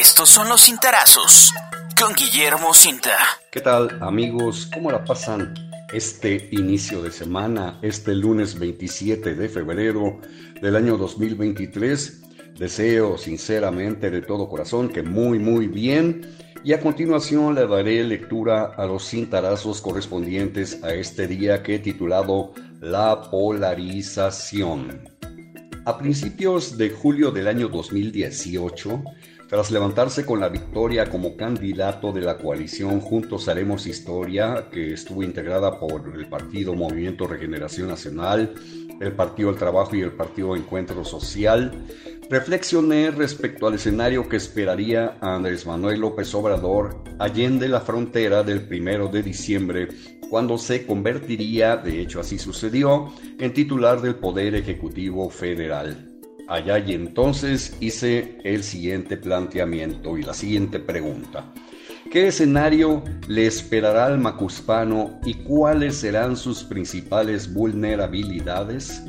Estos son los cintarazos con Guillermo Cinta. ¿Qué tal amigos? ¿Cómo la pasan este inicio de semana, este lunes 27 de febrero del año 2023? Deseo sinceramente de todo corazón que muy muy bien y a continuación le daré lectura a los cintarazos correspondientes a este día que he titulado La polarización. A principios de julio del año 2018, tras levantarse con la victoria como candidato de la coalición Juntos Haremos Historia, que estuvo integrada por el Partido Movimiento Regeneración Nacional, el Partido del Trabajo y el Partido Encuentro Social, reflexioné respecto al escenario que esperaría Andrés Manuel López Obrador allende la frontera del primero de diciembre, cuando se convertiría, de hecho así sucedió, en titular del Poder Ejecutivo Federal. Allá y entonces hice el siguiente planteamiento y la siguiente pregunta. ¿Qué escenario le esperará al macuspano y cuáles serán sus principales vulnerabilidades?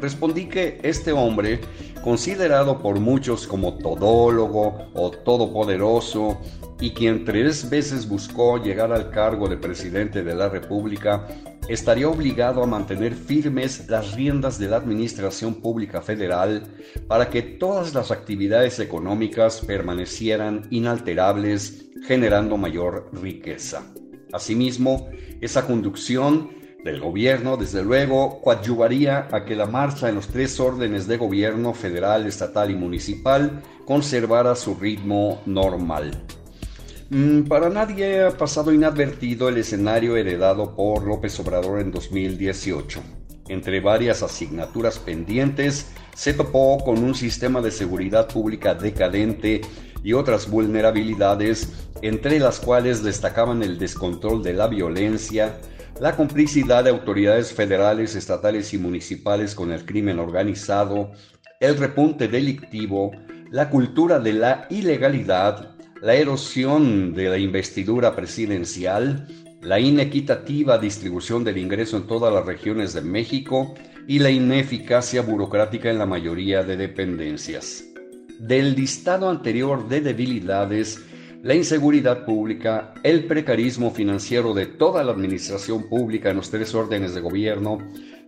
Respondí que este hombre, considerado por muchos como todólogo o todopoderoso, y quien tres veces buscó llegar al cargo de presidente de la República, estaría obligado a mantener firmes las riendas de la Administración Pública Federal para que todas las actividades económicas permanecieran inalterables, generando mayor riqueza. Asimismo, esa conducción del gobierno, desde luego, coadyuvaría a que la marcha en los tres órdenes de gobierno federal, estatal y municipal conservara su ritmo normal. Mm, para nadie ha pasado inadvertido el escenario heredado por López Obrador en 2018. Entre varias asignaturas pendientes, se topó con un sistema de seguridad pública decadente y otras vulnerabilidades, entre las cuales destacaban el descontrol de la violencia, la complicidad de autoridades federales, estatales y municipales con el crimen organizado, el repunte delictivo, la cultura de la ilegalidad, la erosión de la investidura presidencial, la inequitativa distribución del ingreso en todas las regiones de México y la ineficacia burocrática en la mayoría de dependencias. Del listado anterior de debilidades, la inseguridad pública, el precarismo financiero de toda la administración pública en los tres órdenes de gobierno,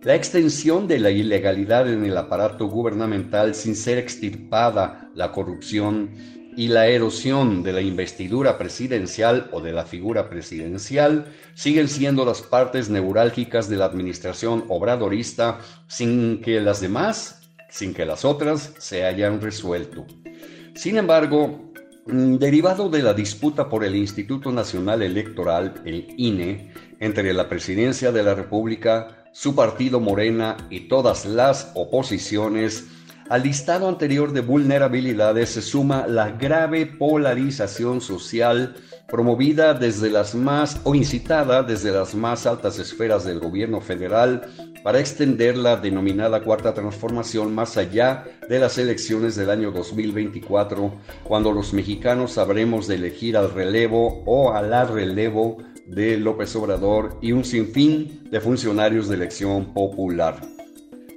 la extensión de la ilegalidad en el aparato gubernamental sin ser extirpada la corrupción y la erosión de la investidura presidencial o de la figura presidencial siguen siendo las partes neurálgicas de la administración obradorista sin que las demás, sin que las otras se hayan resuelto. Sin embargo, Mm, derivado de la disputa por el Instituto Nacional Electoral, el INE, entre la Presidencia de la República, su partido Morena y todas las oposiciones, al listado anterior de vulnerabilidades se suma la grave polarización social promovida desde las más o incitada desde las más altas esferas del gobierno federal para extender la denominada cuarta transformación más allá de las elecciones del año 2024, cuando los mexicanos sabremos de elegir al relevo o a la relevo de López Obrador y un sinfín de funcionarios de elección popular.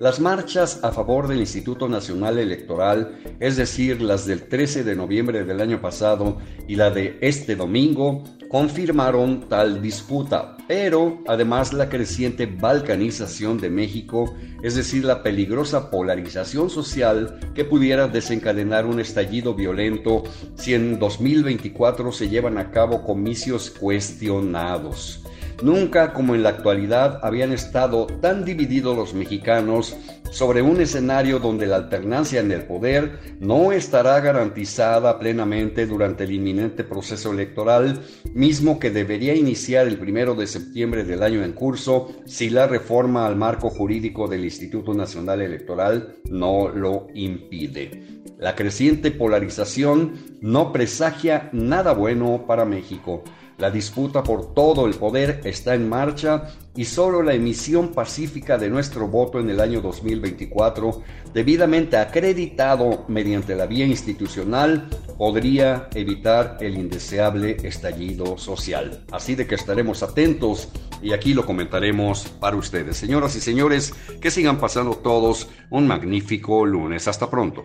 Las marchas a favor del Instituto Nacional Electoral, es decir, las del 13 de noviembre del año pasado y la de este domingo, confirmaron tal disputa, pero además la creciente balcanización de México, es decir, la peligrosa polarización social que pudiera desencadenar un estallido violento si en 2024 se llevan a cabo comicios cuestionados. Nunca como en la actualidad habían estado tan divididos los mexicanos sobre un escenario donde la alternancia en el poder no estará garantizada plenamente durante el inminente proceso electoral, mismo que debería iniciar el primero de septiembre del año en curso si la reforma al marco jurídico del Instituto Nacional Electoral no lo impide. La creciente polarización no presagia nada bueno para México. La disputa por todo el poder está en marcha y solo la emisión pacífica de nuestro voto en el año 2024, debidamente acreditado mediante la vía institucional, podría evitar el indeseable estallido social. Así de que estaremos atentos y aquí lo comentaremos para ustedes. Señoras y señores, que sigan pasando todos un magnífico lunes. Hasta pronto.